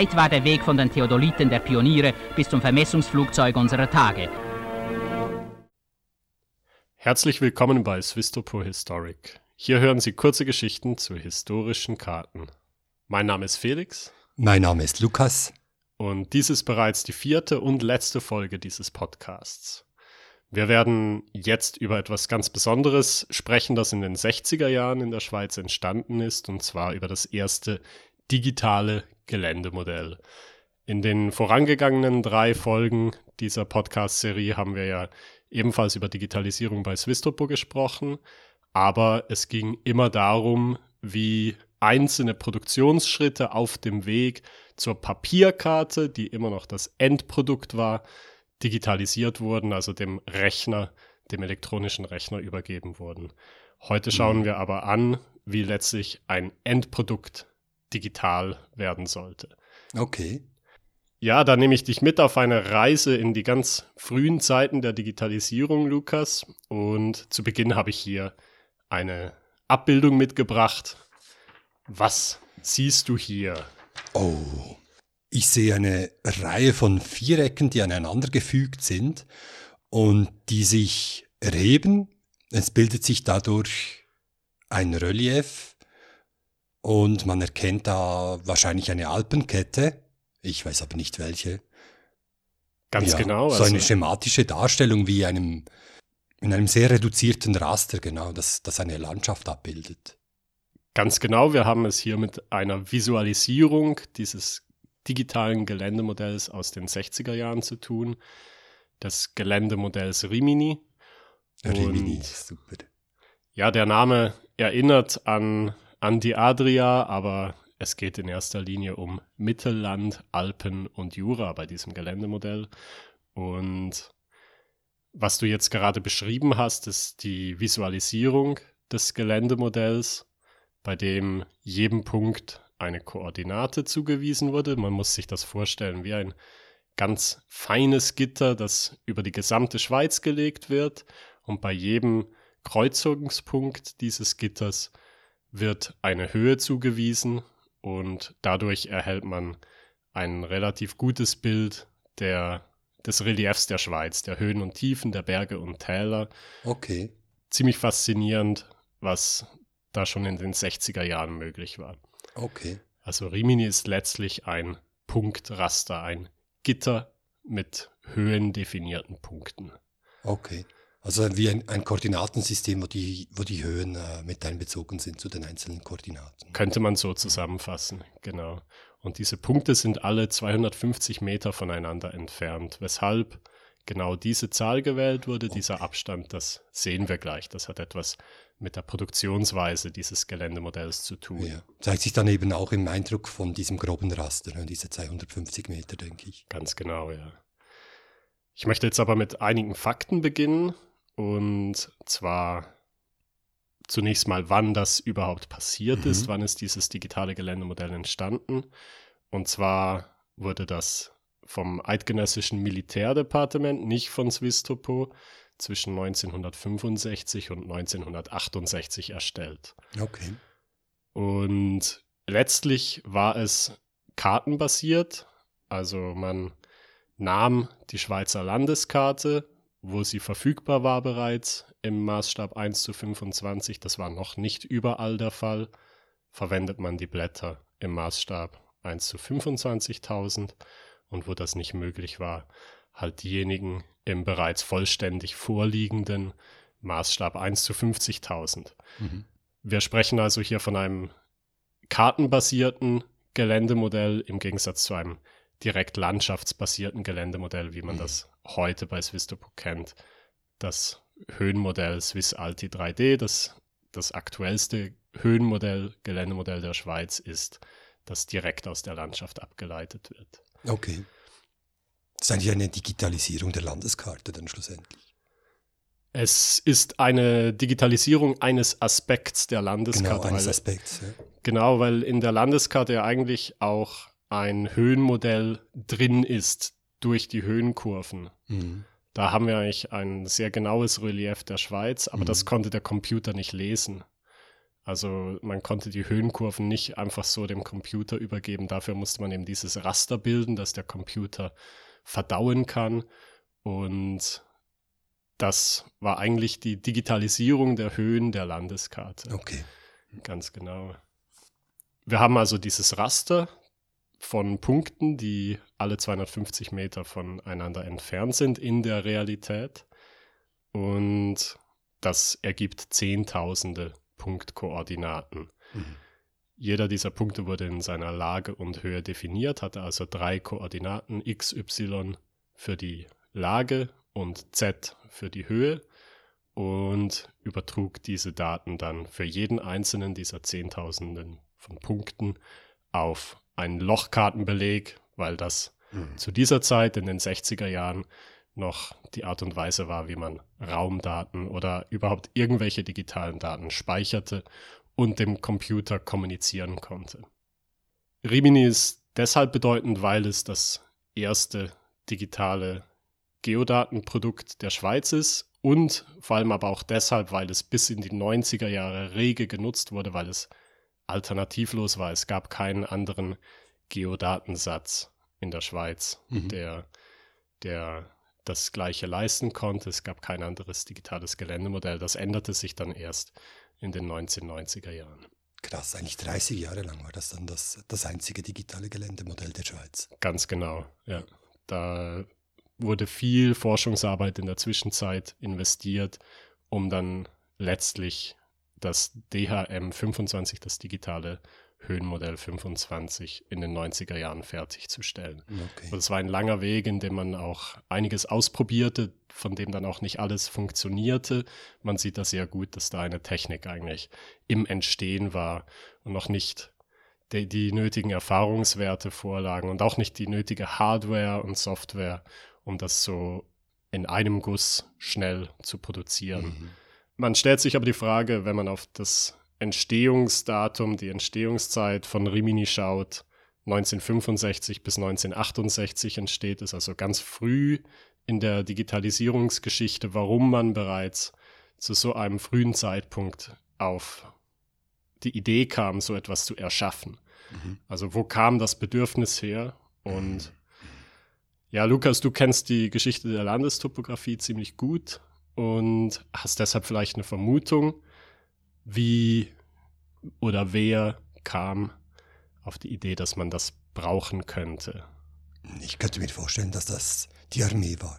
Weit war der Weg von den Theodoliten der Pioniere bis zum Vermessungsflugzeug unserer Tage. Herzlich willkommen bei Swistopo Historic. Hier hören Sie kurze Geschichten zu historischen Karten. Mein Name ist Felix. Mein Name ist Lukas. Und dies ist bereits die vierte und letzte Folge dieses Podcasts. Wir werden jetzt über etwas ganz Besonderes sprechen, das in den 60er Jahren in der Schweiz entstanden ist, und zwar über das erste digitale Geländemodell. In den vorangegangenen drei Folgen dieser Podcast-Serie haben wir ja ebenfalls über Digitalisierung bei Swistopo gesprochen, aber es ging immer darum, wie einzelne Produktionsschritte auf dem Weg zur Papierkarte, die immer noch das Endprodukt war, digitalisiert wurden, also dem Rechner, dem elektronischen Rechner übergeben wurden. Heute schauen mhm. wir aber an, wie letztlich ein Endprodukt digital werden sollte. Okay. Ja, da nehme ich dich mit auf eine Reise in die ganz frühen Zeiten der Digitalisierung, Lukas. Und zu Beginn habe ich hier eine Abbildung mitgebracht. Was siehst du hier? Oh, ich sehe eine Reihe von Vierecken, die aneinander gefügt sind und die sich erheben. Es bildet sich dadurch ein Relief und man erkennt da wahrscheinlich eine Alpenkette ich weiß aber nicht welche. Ganz ja, genau. So also eine schematische Darstellung wie einem, in einem sehr reduzierten Raster, genau, das, das eine Landschaft abbildet. Ganz genau, wir haben es hier mit einer Visualisierung dieses digitalen Geländemodells aus den 60er Jahren zu tun, des Geländemodells Rimini. Rimini, super. Ja, der Name erinnert an, an die Adria, aber es geht in erster Linie um Mittelland, Alpen und Jura bei diesem Geländemodell. Und was du jetzt gerade beschrieben hast, ist die Visualisierung des Geländemodells, bei dem jedem Punkt eine Koordinate zugewiesen wurde. Man muss sich das vorstellen wie ein ganz feines Gitter, das über die gesamte Schweiz gelegt wird. Und bei jedem Kreuzungspunkt dieses Gitters wird eine Höhe zugewiesen und dadurch erhält man ein relativ gutes Bild der, des Reliefs der Schweiz, der Höhen und Tiefen, der Berge und Täler. Okay. Ziemlich faszinierend, was da schon in den 60er Jahren möglich war. Okay. Also Rimini ist letztlich ein Punktraster, ein Gitter mit höhendefinierten Punkten. Okay. Also wie ein, ein Koordinatensystem, wo die, wo die Höhen äh, mit einbezogen sind zu den einzelnen Koordinaten. Könnte man so zusammenfassen, genau. Und diese Punkte sind alle 250 Meter voneinander entfernt, weshalb genau diese Zahl gewählt wurde, okay. dieser Abstand, das sehen wir gleich. Das hat etwas mit der Produktionsweise dieses Geländemodells zu tun. Ja. Zeigt sich dann eben auch im Eindruck von diesem groben Raster, ne, diese 250 Meter, denke ich. Ganz genau, ja. Ich möchte jetzt aber mit einigen Fakten beginnen, und zwar zunächst mal, wann das überhaupt passiert mhm. ist, wann ist dieses digitale Geländemodell entstanden. Und zwar wurde das vom Eidgenössischen Militärdepartement, nicht von Swistopo, zwischen 1965 und 1968 erstellt. Okay. Und letztlich war es kartenbasiert, also man nahm die Schweizer Landeskarte wo sie verfügbar war bereits im Maßstab 1 zu 25, das war noch nicht überall der Fall, verwendet man die Blätter im Maßstab 1 zu 25.000 und wo das nicht möglich war, halt diejenigen im bereits vollständig vorliegenden Maßstab 1 zu 50.000. Mhm. Wir sprechen also hier von einem kartenbasierten Geländemodell im Gegensatz zu einem direkt landschaftsbasierten Geländemodell, wie man mhm. das heute bei Swistopo kennt. Das Höhenmodell Swiss Alti 3D, das, das aktuellste Höhenmodell, Geländemodell der Schweiz ist, das direkt aus der Landschaft abgeleitet wird. Okay. Das ist eigentlich eine Digitalisierung der Landeskarte dann schlussendlich. Es ist eine Digitalisierung eines Aspekts der Landeskarte. Genau, eines Aspekts. Ja. Genau, weil in der Landeskarte ja eigentlich auch ein Höhenmodell drin ist, durch die Höhenkurven. Mhm. Da haben wir eigentlich ein sehr genaues Relief der Schweiz, aber mhm. das konnte der Computer nicht lesen. Also man konnte die Höhenkurven nicht einfach so dem Computer übergeben. Dafür musste man eben dieses Raster bilden, das der Computer verdauen kann. Und das war eigentlich die Digitalisierung der Höhen der Landeskarte. Okay. Ganz genau. Wir haben also dieses Raster von Punkten, die alle 250 Meter voneinander entfernt sind in der Realität. Und das ergibt Zehntausende Punktkoordinaten. Mhm. Jeder dieser Punkte wurde in seiner Lage und Höhe definiert, hatte also drei Koordinaten x, y für die Lage und z für die Höhe und übertrug diese Daten dann für jeden einzelnen dieser Zehntausenden von Punkten auf einen Lochkartenbeleg, weil das mhm. zu dieser Zeit in den 60er Jahren noch die Art und Weise war, wie man Raumdaten oder überhaupt irgendwelche digitalen Daten speicherte und dem Computer kommunizieren konnte. Rimini ist deshalb bedeutend, weil es das erste digitale Geodatenprodukt der Schweiz ist und vor allem aber auch deshalb, weil es bis in die 90er Jahre rege genutzt wurde, weil es alternativlos war. Es gab keinen anderen Geodatensatz in der Schweiz, mhm. der, der das gleiche leisten konnte. Es gab kein anderes digitales Geländemodell. Das änderte sich dann erst in den 1990er Jahren. Krass, eigentlich 30 Jahre lang war das dann das, das einzige digitale Geländemodell der Schweiz. Ganz genau, ja. Da wurde viel Forschungsarbeit in der Zwischenzeit investiert, um dann letztlich das DHM 25, das digitale Höhenmodell 25 in den 90er Jahren fertigzustellen. Okay. Und es war ein langer Weg, in dem man auch einiges ausprobierte, von dem dann auch nicht alles funktionierte. Man sieht da sehr gut, dass da eine Technik eigentlich im Entstehen war und noch nicht die, die nötigen Erfahrungswerte vorlagen und auch nicht die nötige Hardware und Software, um das so in einem Guss schnell zu produzieren. Mhm. Man stellt sich aber die Frage, wenn man auf das Entstehungsdatum, die Entstehungszeit von Rimini schaut, 1965 bis 1968 entsteht es, also ganz früh in der Digitalisierungsgeschichte, warum man bereits zu so einem frühen Zeitpunkt auf die Idee kam, so etwas zu erschaffen. Mhm. Also wo kam das Bedürfnis her? Und mhm. ja, Lukas, du kennst die Geschichte der Landestopographie ziemlich gut und hast deshalb vielleicht eine Vermutung, wie oder wer kam auf die Idee, dass man das brauchen könnte? Ich könnte mir vorstellen, dass das die Armee war.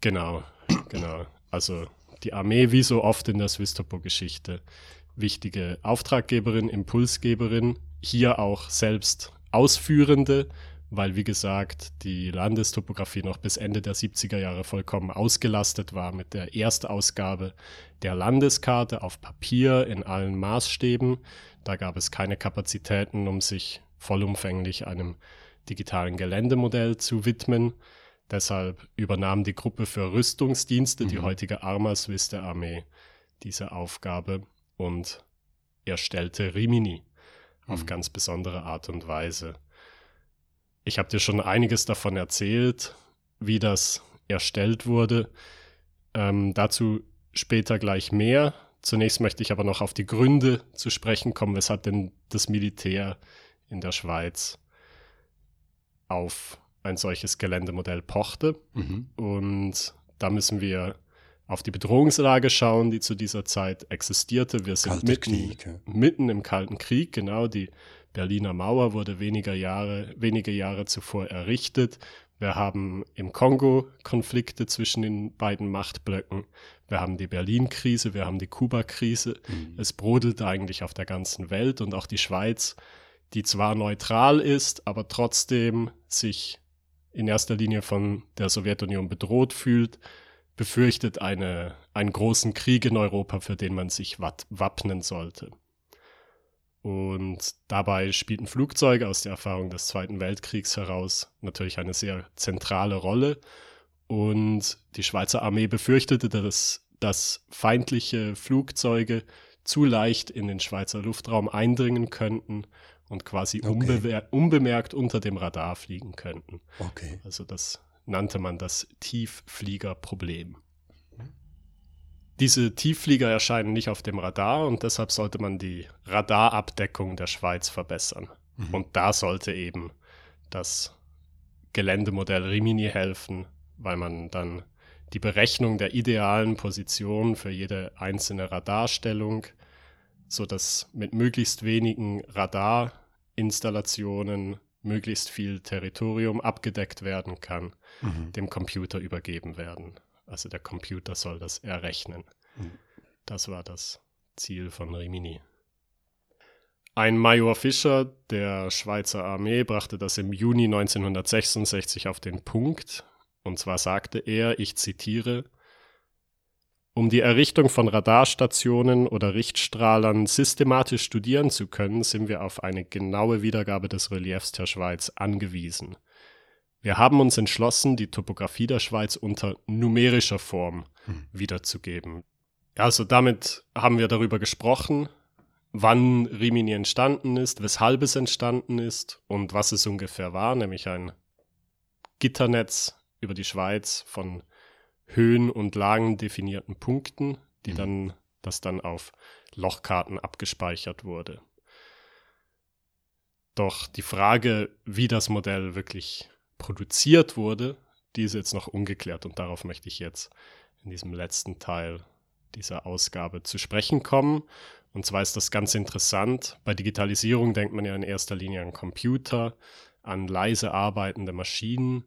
Genau, genau. Also die Armee, wie so oft in der Swistopo-Geschichte, wichtige Auftraggeberin, Impulsgeberin, hier auch selbst Ausführende, weil, wie gesagt, die Landestopographie noch bis Ende der 70er Jahre vollkommen ausgelastet war mit der Erstausgabe der Landeskarte auf Papier in allen Maßstäben. Da gab es keine Kapazitäten, um sich vollumfänglich einem digitalen Geländemodell zu widmen. Deshalb übernahm die Gruppe für Rüstungsdienste, mhm. die heutige Arma Swiss der Armee, diese Aufgabe und erstellte Rimini mhm. auf ganz besondere Art und Weise. Ich habe dir schon einiges davon erzählt, wie das erstellt wurde. Ähm, dazu später gleich mehr. Zunächst möchte ich aber noch auf die Gründe zu sprechen kommen, weshalb denn das Militär in der Schweiz auf ein solches Geländemodell pochte. Mhm. Und da müssen wir auf die Bedrohungslage schauen, die zu dieser Zeit existierte. Wir sind mitten, Krieg, ja. mitten im Kalten Krieg, genau. Die Berliner Mauer wurde weniger Jahre, wenige Jahre zuvor errichtet. Wir haben im Kongo Konflikte zwischen den beiden Machtblöcken. Wir haben die Berlin-Krise, wir haben die Kuba-Krise. Mhm. Es brodelt eigentlich auf der ganzen Welt und auch die Schweiz, die zwar neutral ist, aber trotzdem sich in erster Linie von der Sowjetunion bedroht fühlt, befürchtet eine, einen großen Krieg in Europa, für den man sich wappnen sollte. Und dabei spielten Flugzeuge aus der Erfahrung des Zweiten Weltkriegs heraus natürlich eine sehr zentrale Rolle. Und die Schweizer Armee befürchtete, dass, dass feindliche Flugzeuge zu leicht in den Schweizer Luftraum eindringen könnten und quasi okay. unbemerkt unter dem Radar fliegen könnten. Okay. Also das nannte man das Tieffliegerproblem. Diese Tiefflieger erscheinen nicht auf dem Radar und deshalb sollte man die Radarabdeckung der Schweiz verbessern. Mhm. Und da sollte eben das Geländemodell Rimini helfen, weil man dann die Berechnung der idealen Position für jede einzelne Radarstellung, sodass mit möglichst wenigen Radarinstallationen möglichst viel Territorium abgedeckt werden kann, mhm. dem Computer übergeben werden. Also der Computer soll das errechnen. Mhm. Das war das Ziel von Rimini. Ein Major Fischer der Schweizer Armee brachte das im Juni 1966 auf den Punkt. Und zwar sagte er, ich zitiere, um die Errichtung von Radarstationen oder Richtstrahlern systematisch studieren zu können, sind wir auf eine genaue Wiedergabe des Reliefs der Schweiz angewiesen. Wir haben uns entschlossen, die Topographie der Schweiz unter numerischer Form hm. wiederzugeben. Also damit haben wir darüber gesprochen, wann Rimini entstanden ist, weshalb es entstanden ist und was es ungefähr war, nämlich ein Gitternetz über die Schweiz von Höhen und Lagen definierten Punkten, die mhm. dann, das dann auf Lochkarten abgespeichert wurde. Doch die Frage, wie das Modell wirklich produziert wurde, die ist jetzt noch ungeklärt und darauf möchte ich jetzt in diesem letzten Teil dieser Ausgabe zu sprechen kommen. Und zwar ist das ganz interessant. Bei Digitalisierung denkt man ja in erster Linie an Computer, an leise arbeitende Maschinen.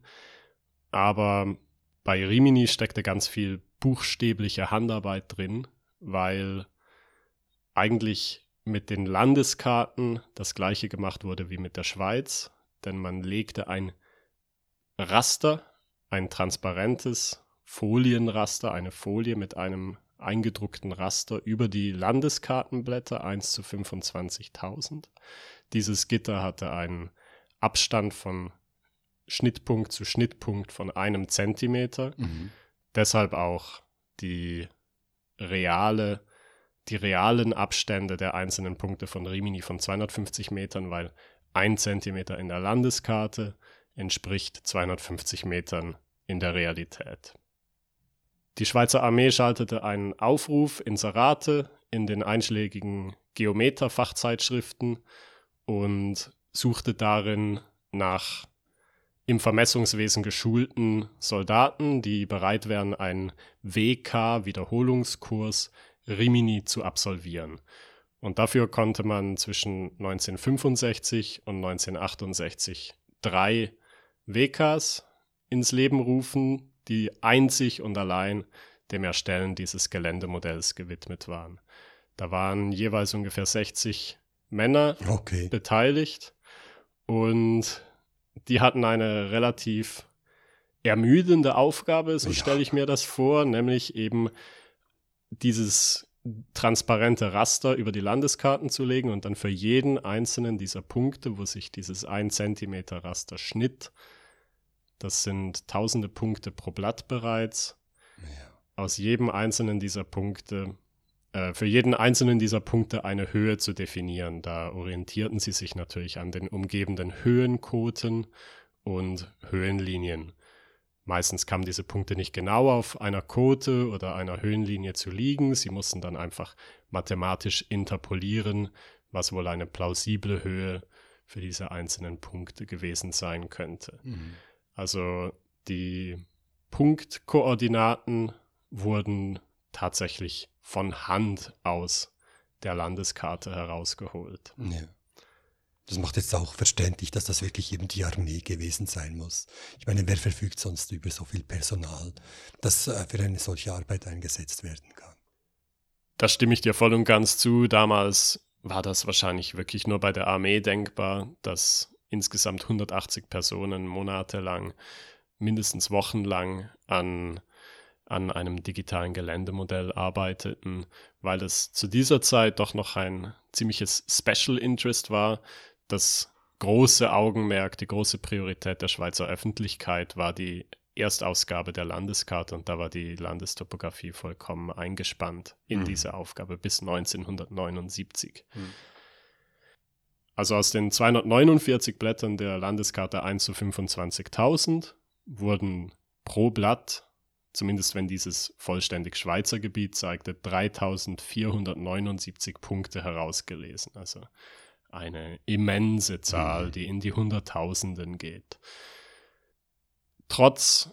Aber bei Rimini steckte ganz viel buchstäbliche Handarbeit drin, weil eigentlich mit den Landeskarten das gleiche gemacht wurde wie mit der Schweiz, denn man legte ein Raster, ein transparentes Folienraster, eine Folie mit einem eingedruckten Raster über die Landeskartenblätter 1 zu 25.000. Dieses Gitter hatte einen Abstand von Schnittpunkt zu Schnittpunkt von einem Zentimeter. Mhm. Deshalb auch die reale, die realen Abstände der einzelnen Punkte von Rimini von 250 Metern, weil ein Zentimeter in der Landeskarte entspricht 250 Metern in der Realität. Die Schweizer Armee schaltete einen Aufruf, Inserate in den einschlägigen Geometer-Fachzeitschriften und suchte darin nach im Vermessungswesen geschulten Soldaten, die bereit wären, einen WK-Wiederholungskurs Rimini zu absolvieren. Und dafür konnte man zwischen 1965 und 1968 drei WKs ins Leben rufen, die einzig und allein dem Erstellen dieses Geländemodells gewidmet waren. Da waren jeweils ungefähr 60 Männer okay. beteiligt und die hatten eine relativ ermüdende Aufgabe, so ja. stelle ich mir das vor, nämlich eben dieses transparente Raster über die Landeskarten zu legen und dann für jeden einzelnen dieser Punkte, wo sich dieses 1 Zentimeter Raster schnitt, das sind tausende Punkte pro Blatt bereits. Ja. Aus jedem einzelnen dieser Punkte, äh, für jeden einzelnen dieser Punkte eine Höhe zu definieren. Da orientierten sie sich natürlich an den umgebenden Höhenkoten und Höhenlinien. Meistens kamen diese Punkte nicht genau auf einer Kote oder einer Höhenlinie zu liegen. Sie mussten dann einfach mathematisch interpolieren, was wohl eine plausible Höhe für diese einzelnen Punkte gewesen sein könnte. Mhm. Also die Punktkoordinaten wurden tatsächlich von Hand aus der Landeskarte herausgeholt. Ja. Das macht jetzt auch verständlich, dass das wirklich eben die Armee gewesen sein muss. Ich meine, wer verfügt sonst über so viel Personal, das äh, für eine solche Arbeit eingesetzt werden kann? Da stimme ich dir voll und ganz zu. Damals war das wahrscheinlich wirklich nur bei der Armee denkbar, dass insgesamt 180 Personen monatelang, mindestens wochenlang an, an einem digitalen Geländemodell arbeiteten, weil es zu dieser Zeit doch noch ein ziemliches Special Interest war. Das große Augenmerk, die große Priorität der Schweizer Öffentlichkeit war die Erstausgabe der Landeskarte und da war die Landestopographie vollkommen eingespannt in mhm. diese Aufgabe bis 1979. Mhm. Also aus den 249 Blättern der Landeskarte 1 zu 25.000 wurden pro Blatt zumindest wenn dieses vollständig Schweizer Gebiet zeigte, 3479 Punkte herausgelesen. Also eine immense Zahl, die in die Hunderttausenden geht. Trotz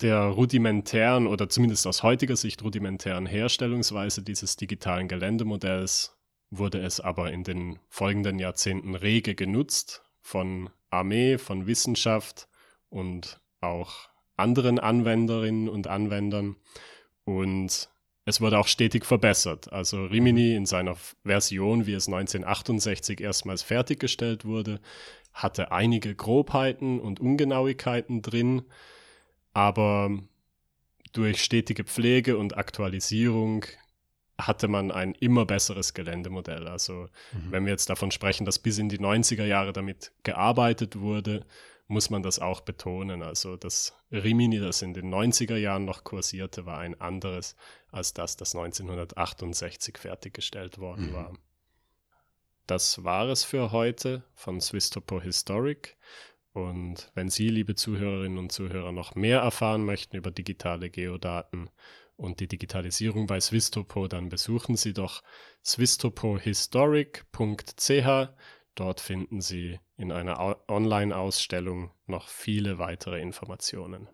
der rudimentären oder zumindest aus heutiger Sicht rudimentären Herstellungsweise dieses digitalen Geländemodells wurde es aber in den folgenden Jahrzehnten rege genutzt von Armee, von Wissenschaft und auch anderen Anwenderinnen und Anwendern. Und es wurde auch stetig verbessert. Also Rimini in seiner Version, wie es 1968 erstmals fertiggestellt wurde, hatte einige Grobheiten und Ungenauigkeiten drin, aber durch stetige Pflege und Aktualisierung hatte man ein immer besseres Geländemodell. Also mhm. wenn wir jetzt davon sprechen, dass bis in die 90er Jahre damit gearbeitet wurde, muss man das auch betonen. Also das Rimini, das in den 90er Jahren noch kursierte, war ein anderes als das, das 1968 fertiggestellt worden mhm. war. Das war es für heute von Swisstopo Historic. Und wenn Sie, liebe Zuhörerinnen und Zuhörer, noch mehr erfahren möchten über digitale Geodaten und die Digitalisierung bei Swistopo, dann besuchen Sie doch swistopohistoric.ch. Dort finden Sie in einer Online-Ausstellung noch viele weitere Informationen.